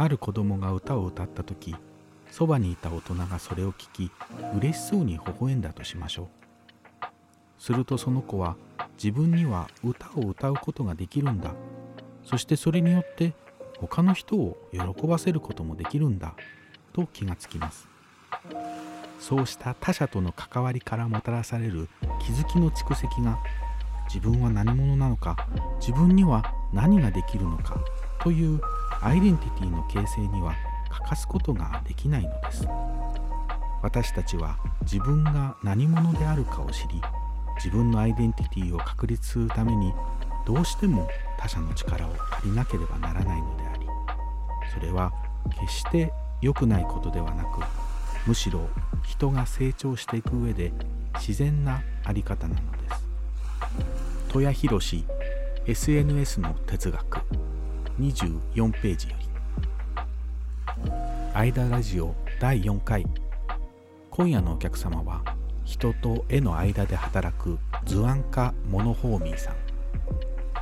ある子供が歌を歌った時そばにいた大人がそれを聞き嬉しそうに微笑んだとしましょう。するとその子は自分には歌を歌うことができるんだ。そしてそれによって他の人を喜ばせることもできるんだ。と気がつきます。そうした他者との関わりからもたらされる気づきの蓄積が自分は何者なのか自分には何ができるのかというアイデンティティの形成には欠かすことができないのです。私たちは自分が何者であるかを知り自分のアイデンティティを確立するためにどうしても他者の力を借りなければならないのでありそれは決して良くないことではなくむしろ人が成長していく上で自然な在り方なのです。戸谷博 SNS の哲学。24ページより。間ラジオ第4回。今夜のお客様は人と絵の間で働く図案家モノホーミーさん。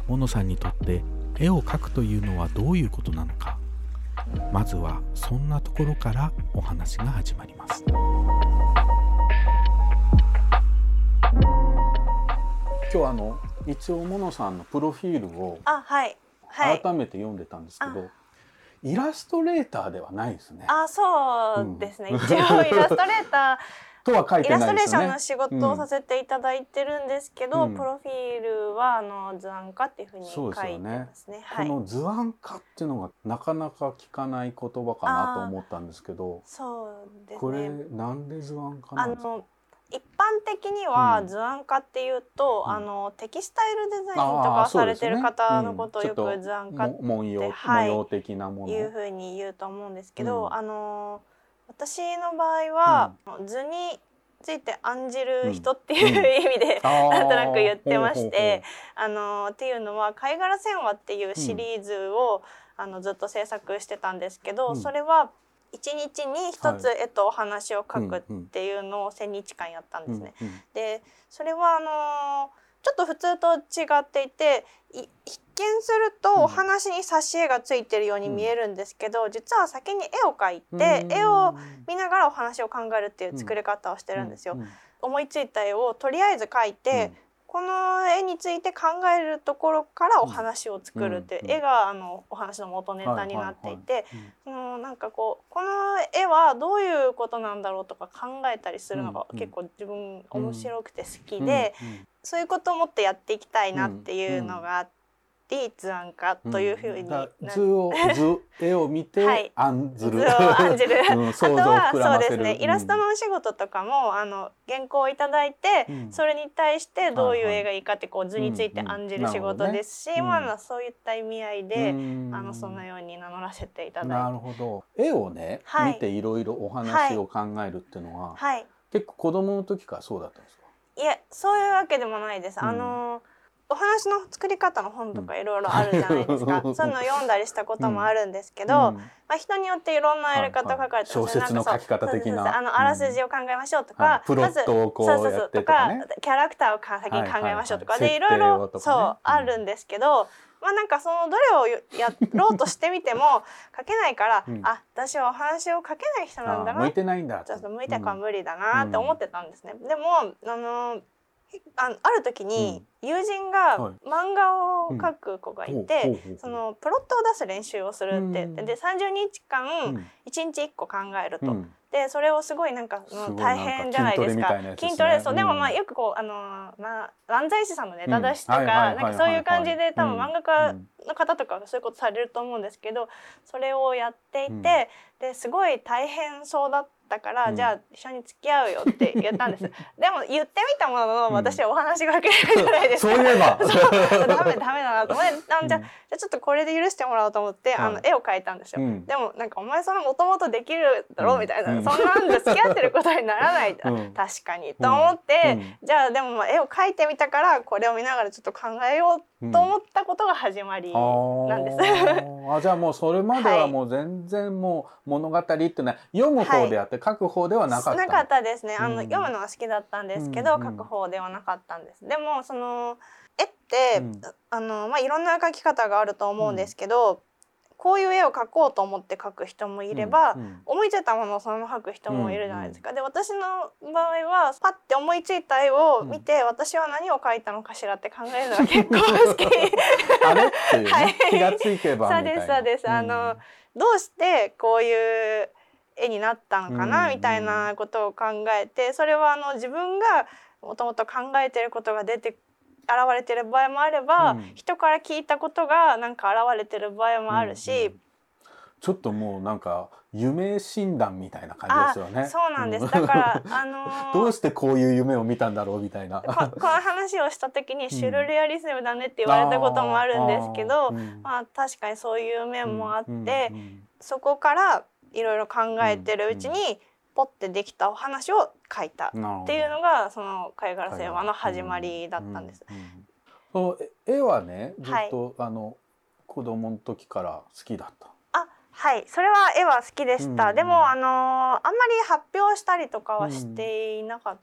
モノさんにとって絵を描くというのはどういうことなのか。まずはそんなところからお話が始まります。今日あの一応モノさんのプロフィールをはい改めて読んでたんですけど、イラストレーターではないですね。あそうですね、一応イラストレーター とは書いイラストレー。ションの仕事をさせていただいてるんですけど、うんプロフィールはあの図案家っていうふうに書いてよねますね。はい。この図案家っていうのがなかなか聞かない言葉かなと思ったんですけど、そうですこれね。なんで図案家なあんですか？の一般的にはうん。図案家っていうと、うん。あのテキスタイルデザインとあかされてる方のことをよく図案家も文様、はい。模様的なもの。いうふうに言うと思うんですけど、うん。あの私の場合は、図について案じる人っていううん。意味で、なんとなく言ってましてあのっていうのは「貝殻戦話」っていうシリーズを、あのずっと制作してたんですけど、うん。それは一日に一つは絵とお話を書くっうんうんていうのを1,000日間やったんですね。うんうんでそれはあのちょっと普通と違っていてい一見するとうん。お話に挿絵がついてるように見えるんですけど、実は先に絵を描いうん。て、絵を見ながらお話を考えるっていう作り方をしてるんですよ。うう思いついた絵をとりあえず描いて、この絵について考えるところからお話を作るっていう、うん。絵があのお話の元ネタになっていて、そのなんかこうこの絵はどういうことなんだろうとか考えたりするのがうん結構自分面白くて好きで、そういうことをもっとやっていきたいなっていうのがあって、図案家というふうになだから図を図絵を見て はい。案ずる、図を案じる。うんあとはそうですねイラストのお仕事とかも、あの原稿をいただいて、うん。それに対してどういうはいはい絵がいいかってこう図について案じる仕事ですし、まあそういった意味合いで、うん。あのそのように名乗らせていただいて。なるほど。絵をね、はい。見ていろいろお話を考えるっていうのは、はい。結構子供の時からそうだったんですか？いえそういうわけでもないです。うんあのお話の作り方の本とかいろいろあるじゃないですか、うん。そういうのを読んだりしたこともあるんですけど、うん。まあ、人によっていろんなやり方を書かれてますはい。はい小説の書き方的な。そうそうそうあのあらすじを考えましょうとか、はい。プロそうそうそうやってとかキャラクターをか先に考えましょうとか、はいはいはいでいろいろ、ねそう、うん。あるんですけどまあなんかそのどれをやろうとしてみても書けないから、うん。あ私はお話を書けない人なんだな。あ向いてないんだちょっと向いてるかは無理だなって思ってたんですね。でもあのあある時に友人がはい。漫画を描く子がいて、そのプロットを出す練習をするってで30日間うん。1日1個考えると、うん。でそれをすごいなんかすごい大変じゃないですか。筋トレそう、でもうん。まあよくこうあのまあ漫才師さんのネタ出しとか、なんかそういう感じで多分うん。漫画家の方とかはそういうことされると思うんですけどそれをやっていて、ですごい大変そうだったから、うん。じゃあ一緒に付き合うよって言ったんです。でも言ってみたもののうん。私はお話が書けないじゃないです。か。そういえば。ダメダメだなと思ってあじゃあちょっとこれで許してもらおうと思って、あはいの絵を描いたんですよ。うん。でもなんかお前それもともとできるだろうみたいな、うん。そんなんで付き合ってることにならない、うん。確かにと思って、うん。じゃあでもまあ絵を描いてみたからこれを見ながらちょっと考えようと思ったことが始まりなんです。あー。あじゃあもうそれまではもう全然もう物語っていうのは読む方であって書く方ではなかった。の、なかったですね。あの、うん。読むのは好きだったんですけど、うんうん書く方ではなかったんです。でもその絵って、うん。あのまあいろんな描き方があると思うんですけど、こういう絵を描こうと思って描く人もいれば、うんうん。思いついたものをそのまま描く人もいるじゃないですか。で私の場合はパッて思いついた絵を見て、私は何を描いたのかしらって考えるのが結構好き。ね、はい。気がついけばそうですそうです。あのどうしてこういう絵になったのかな、うん。みたいなことを考えてそれはあの自分がもともと考えてることが出て現れてる場合もあれば、うん。人から聞いたことがなんか現れてる場合もあるし、うんうんちょっともうなんか夢診断みたいな感じですよね。そうなんです、んだから あのーどうしてこういう夢を見たんだろうみたいな。ここの話をした時にシュルレアリズムだねって言われたこともあるんですけど、うん。まあ確かにそういう面もあって、そこからいろいろ考えてるうちに、ポッてできたお話を書いたっていうのがその貝殻星話の始まりだったんです。うんう絵はねずっはいと、あの子供の時から好きだった？あはい。それは絵は好きでした、うんでもあのーあんまり発表したりとかはしていなかっ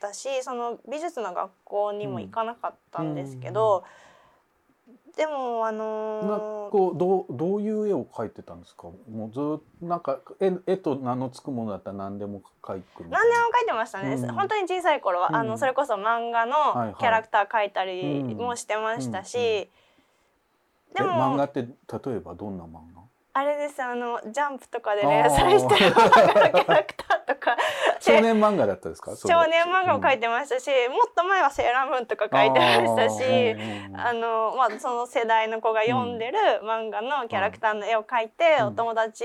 たし、その美術の学校にも行かなかったんですけど、でもあなのーこうどうどういう絵を描いてたんですか？もうずっとなんか絵絵と名の付くものだったら何でも描く何でも描いてましたね、うん。本当に小さい頃は、うん。あのそれこそ漫画はいはい。のキャラクター描いたりもしてましたし、うんうんうん。でもえ漫画って例えばどんな漫画？あれですあのジャンプとかで連載してる漫画のキャラクターとか。少年漫画だったですか？少年漫画も描いてましたし、もっと前はセーラームーンとか描いてましたし。あのまあ、その世代の子が読んでる漫画のキャラクターの絵を描いて、うん。お友達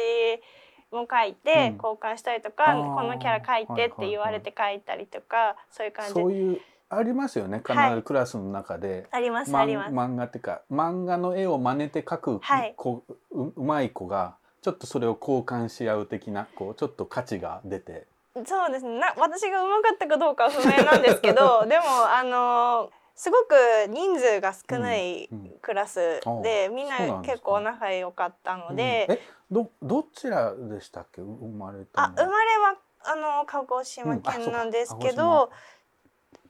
も描いてうん。交換したりとか、あー。このキャラ描いてって言われて描いたりとか、そういう感じ。そうい。うありますよね。必はい。ずクラスの中で。ありますまあります。漫画っていうか漫画の絵を真似て描くはい。子、ううまい子がちょっとそれを交換し合う的なこうちょっと価値が出て。そうですね。な私が上手かったかどうかは不明なんですけど でもあのすごく人数が少ないうんうん。クラスあで、みんそうなですか。なん結構仲良かったので、うん。えどどちらでしたっけ？う生まれあ生まれはあの鹿児島県なんですけど、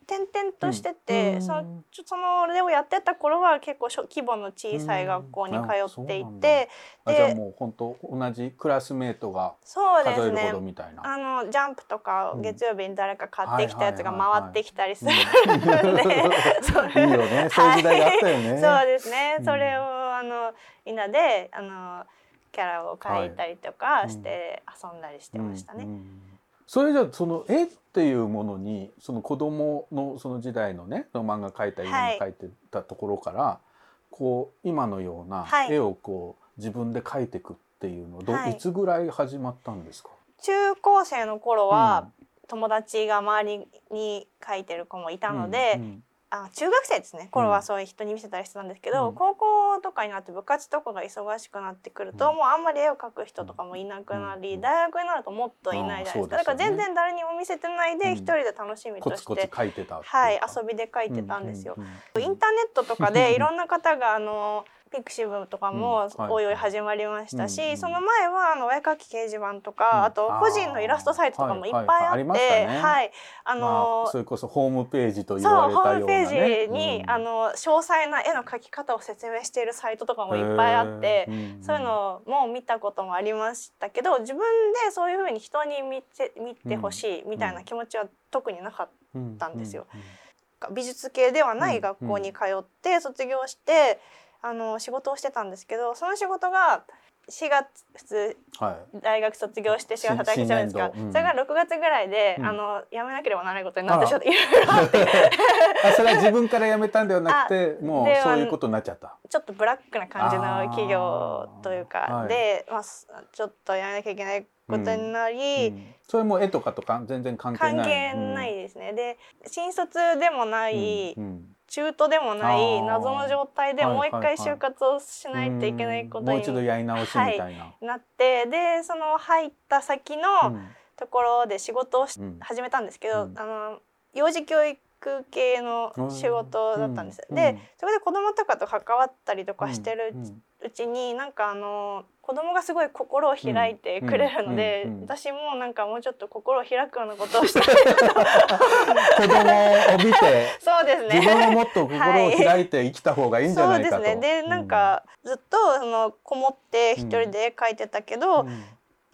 転々としてて、うんそのちょそのれをやってた頃は結構小規模の小さい学校に通っていて、あじゃあでもう本当同じクラスメートが数えるほどみたいな。あのジャンプとかうん月曜日に誰か買ってきたやつがはいはいはいはい回ってきたりするうん。んで、いいよね。そう。いう時代があったよね。そうですね、うん。それをあのみんなであのキャラを描いたりとかして遊んだりしてましたね。うんうんそれじゃあその絵っていうものにその子供のその時代のねその漫画描いたりはい。描いてたところから、こう今のようなはい。絵をこう自分で描いていくっていうのど、はい。い、つぐらい始まったんですか？中高生の頃は、友達が周りに描いてる子もいたので、うんうんあ中学生ですね。頃はそういう人に見せたりしてたんですけど、うん。高校とかになって部活とかが忙しくなってくると、うん。もうあんまり絵を描く人とかもいなくなり、うん。大学になるともっといないじゃないですか、ねだから全然誰にも見せてないでうん。一人で楽しみとして、はい遊びで描いてたんですよ。インターネットとかで いろんな方があのピクシブとかうんもはい。おいおい始まりましたし、その前はあのお絵描き掲示板とか、うん。あと個人のイラストサイトとかもいっぱいあって、ね。はい。あまのあ、それこそホームページと言われホームたような、ね、ページに、うん。あの詳細な絵の描き方を説明しているサイトとかもいっぱいあって、そういうのも見たこともありましたけど自分でそういうふうに人に見て見てほしいみたいな気持ちは特になかったんですよ。美術系ではない学校に通って卒業して、あの仕事をしてたんですけどその仕事が4月普通はい。大学卒業して4月働きじゃないですか、うん。それが6月ぐらいで、うん。あの辞めなければならないことになってあちょっといろいろあって。あそれは自分から辞めたんではなくてもうでそういうことになっちゃった。ちょっとブラックな感じの企業というかはい。で、まあ、すちょっとやめなきゃいけないことになり、うん。それも絵とかとか？全然関係ない。関係ないですね。で新卒でもない、うん。うん中途でもなあいー。謎の状態ではいもう一はいはい回就活をしないといけないことにうんもう一度やり直しみたいな。なってでその入った先のうん。ところで仕事をしうん始めたんですけど、うん。あの幼児教育系の仕事だったんです。でうん。うん。それで子供とかと関わったりとかしてるうん。うちになんかあの子供がすごい心を開いてくれるので、うん。うん。うん。私もなんかもうちょっと心を開くようなことをしたい。子供を見て そうですね。自分ももっと心を開いて生きた方がいいんじゃないかと。そうですね。でなんかずっとそのこもって一人で絵描いてたけど、うん。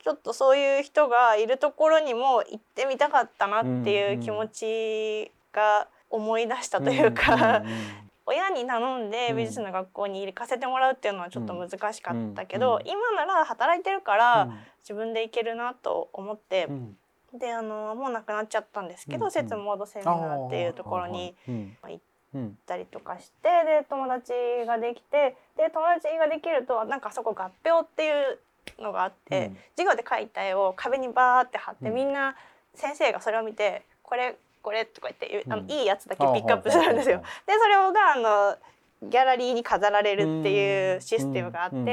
ちょっとそういう人がいるところにも行ってみたかったなっていう気持ちが思い出したというか、んん親に頼んでうん。美術の学校に行かせてもらうっていうのはちょっと難しかったけど、うん。今なら働いてるからうん。自分で行けるなと思ってう、ん。であのもうなくなっちゃったんですけど、うん。節モードセミナーっていうところにうん。行っうんたりとかしてで友達ができてで友達ができるとなんかそこ合併っていうのがあって、うん。授業で描いた絵を壁にバーって貼って、うん。みんな先生がそれを見て「これこれ」とか言ってあの、うんいいやつだけピックアップするんですよ。でそれをがあのギャラリーに飾られるっていうシステムがあって、うそう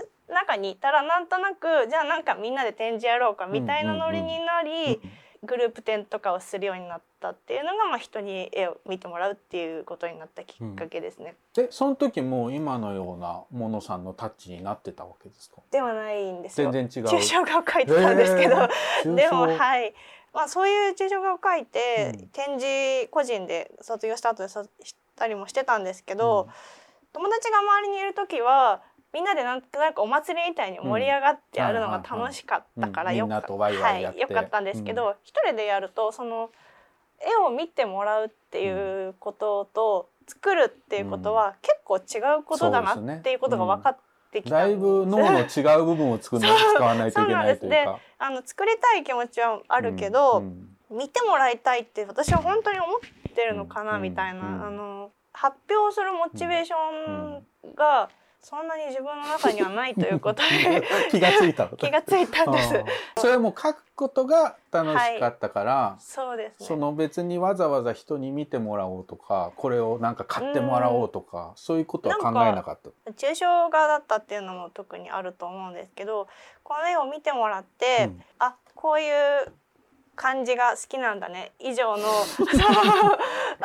いう中にいたらなんとなくじゃあなんかみんなで展示やろうかみたいなノリになり、グループ展とかをするようになったっていうのが、まあ、人に絵を見てもらうっていうことになったきっかけですね。でその時もう今のようなものさんのタッチになってたわけですか？ではないんですよ。全然違う。抽象画を描いてたんですけど、へー。でもはい、まあ、そういう抽象画を描いて、うん。展示個人で卒業した後でさしたりもしてたんですけど、友達が周りにいる時はみんなでなんとなくお祭りみたいに盛り上がってやるのが楽しかったからうん。よかって。はい、よかったんですけど、一人でやるとその絵を見てもらうっていうことと、作るっていうことは結構違うことだなっていうことが分かってきただい。ぶ脳の違う部分を作るのに使わないといけないというか。あの作りたい気持ちはあるけど、うん見てもらいたいって私は本当に思ってるのかな、うんみたいな、うんあの発表するモチベーションがそんなに自分の中にはないということで 気がついたの 気がついたんです。それはもう書くことが楽しかったから、そうですね。その別にわざわざ人に見てもらおうとかこれをなんか買ってもらおうとか、そういうことは考えなかった。抽象画だったっていうのも特にあると思うんですけどこの絵を見てもらって、うんあこういう感じが好きなんだね。以上の。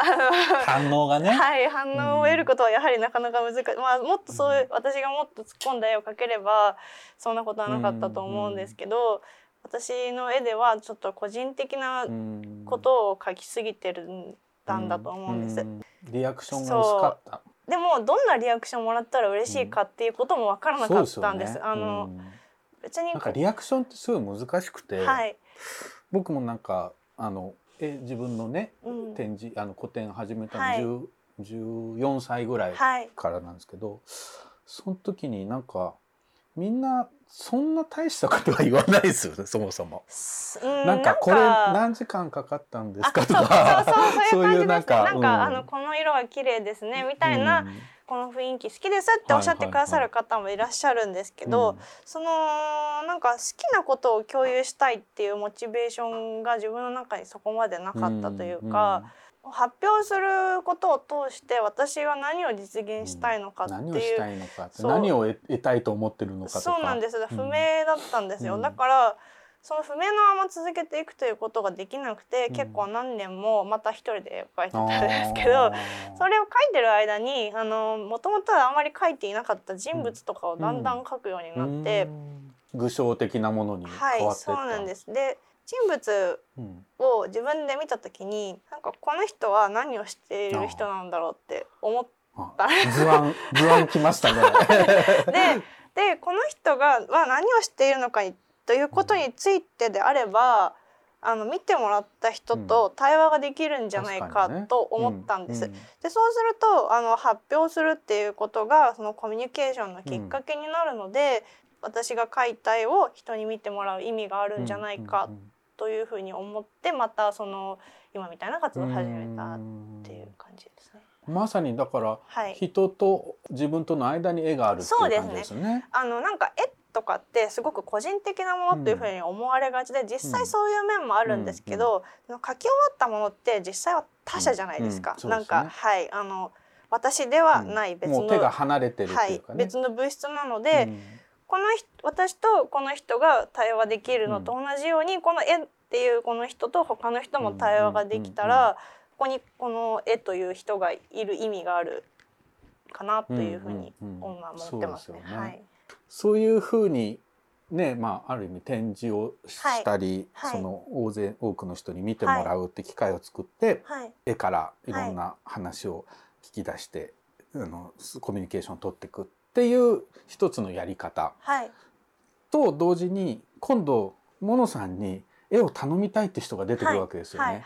反応がね。はい、反応を得ることはやはりなかなか難しい、まあ、もっとそういう私がもっと突っ込んだ絵を描ければそんなことはなかったと思うんですけど、私の絵ではちょっと個人的なうん。ことを描きすぎてるんだんだと思うんです。ん。リアクションが薄かった。でもどんなリアクションもらったら嬉しいかっていうことも分からなかったんです。そうよね。あの、うん。別になんかリアクションってすごい難しくて、はい、僕もなんかあのえ自分のねうん、展示あの個展始めたはい。の10 14歳ぐらいはい、からなんですけど、その時になんかみんなそんな大したことは言わないですよね そもそも。なんかこれなんか。何時間かかったんですか？あとかそういう感じですね。なんか,、うん。あのこの色は綺麗ですねみたいな、うんこの雰囲気好きですっておっしゃってくださる方もいらっしゃるんですけど、そのなんか好きなことを共有したいっていうモチベーションが自分の中にそこまでなかったというか、発表することを通して私は何を実現したいのかっていう、何をしたいのかってそう何を得得たいと思ってるのかとか。そうなんです。不明だったんですよ、うん。だからその不明のまま続けていくということができなくて、うん。結構何年もまた一人で描いてたんですけあどー。それを描いてる間にあのもともとはあまり描いていなかった人物とかをだんだん描くようになって、うん。具象的なものにはい変わっていった、そうなんです。で人物うん。を自分で見た時になんかこの人は何をしている人なんだろうって思っあた図案図案きましたね。ででこの人がは何をしているのかということについてであればあの見てもらった人と対話ができるんじゃないかと思ったんです。うでそうするとあの発表するっていうことがそのコミュニケーションのきっかけになるので、私が描いた絵を人に見てもらう意味があるんじゃないかというふうに思ってまたその今みたいな活動を始めたっていう感じですね。まさにだからはい、人と自分との間に絵があるっていう感じですね。あのなんか絵とかってすごく個人的なものというふうに思われがちで、実際そういう面もあるんですけど、描き終わったものって実際は他者じゃないですか。うん。うん。なんかはい。あの私ではない別の、手が離れてるってはい。別の物質なので、うん。この人私とこの人が対話できるのと同じように、この絵っていうこの人と他の人も対話ができたら、うん。うんここにこの絵という人がいる意味があるかなというふうに思ってますね。そうい。そういうふうにねまあある意味展示をしたり、はい。その大勢多くの人に見てもらうって機会を作って、はい。絵からいろんな話を聞き出して、あのコミュニケーションを取っていくっていう一つのやり方。はい。と同時に今度モノさんに絵を頼みたいって人が出てくるわけですよね。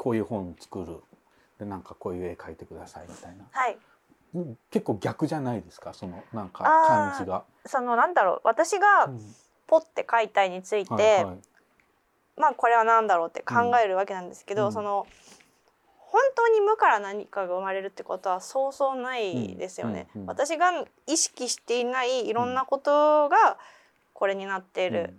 こういう本作るでなんかこういう絵描いてくださいみたいな。はいうん結構逆じゃないですか？そのなんか感じが。そのなんだろう私がうんポって書いた絵について、はいはいまあこれは何だろうって考えるわけなんですけど、うんその本当に無から何かが生まれるってことはそうそうないですよね。うんうんうん私が意識していないいろんなことがこれになっている。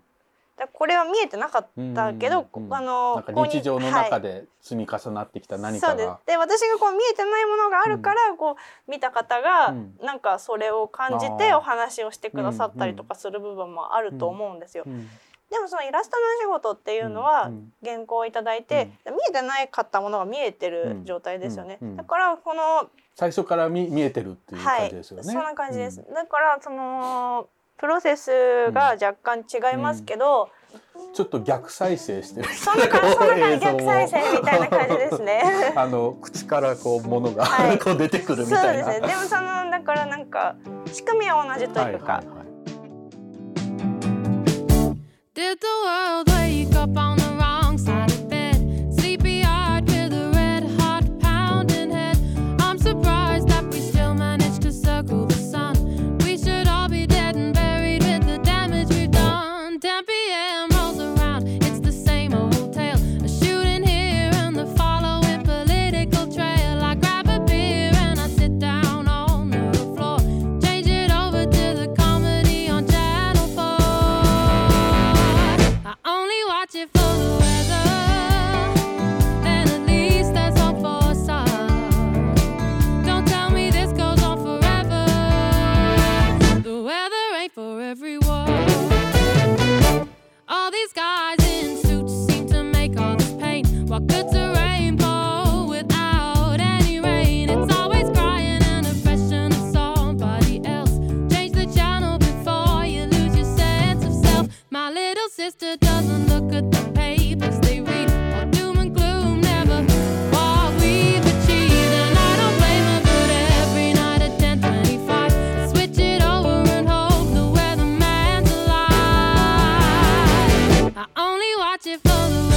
これは見えてなかったけど、うんうんあの日常のはい。中で積み重なってきた何かが。で私がこう見えてないものがあるから、こう見た方が、うん。なんかそれを感じてお話をしてくださったりとかする部分もあると思うんですよ。うんでもそのイラストのお仕事っていうのは、うん原稿をいただいて、見えてないかったものが見えてる状態ですよね。うんうんだからこの最初から見見えてるっていうはい感じですよね。そんな感じです。うん。だからそのプロセスが若干違いますけど、ちょっと逆再生してる。そんな感じそんな感じ映像を逆再生みたいな感じですね。あの口からこう物が、はい こう出てくるみそうたいな。ですね。でもそのだからなんか仕組みは同じというか。はいはいはい Did the world wake up on only watch it for the.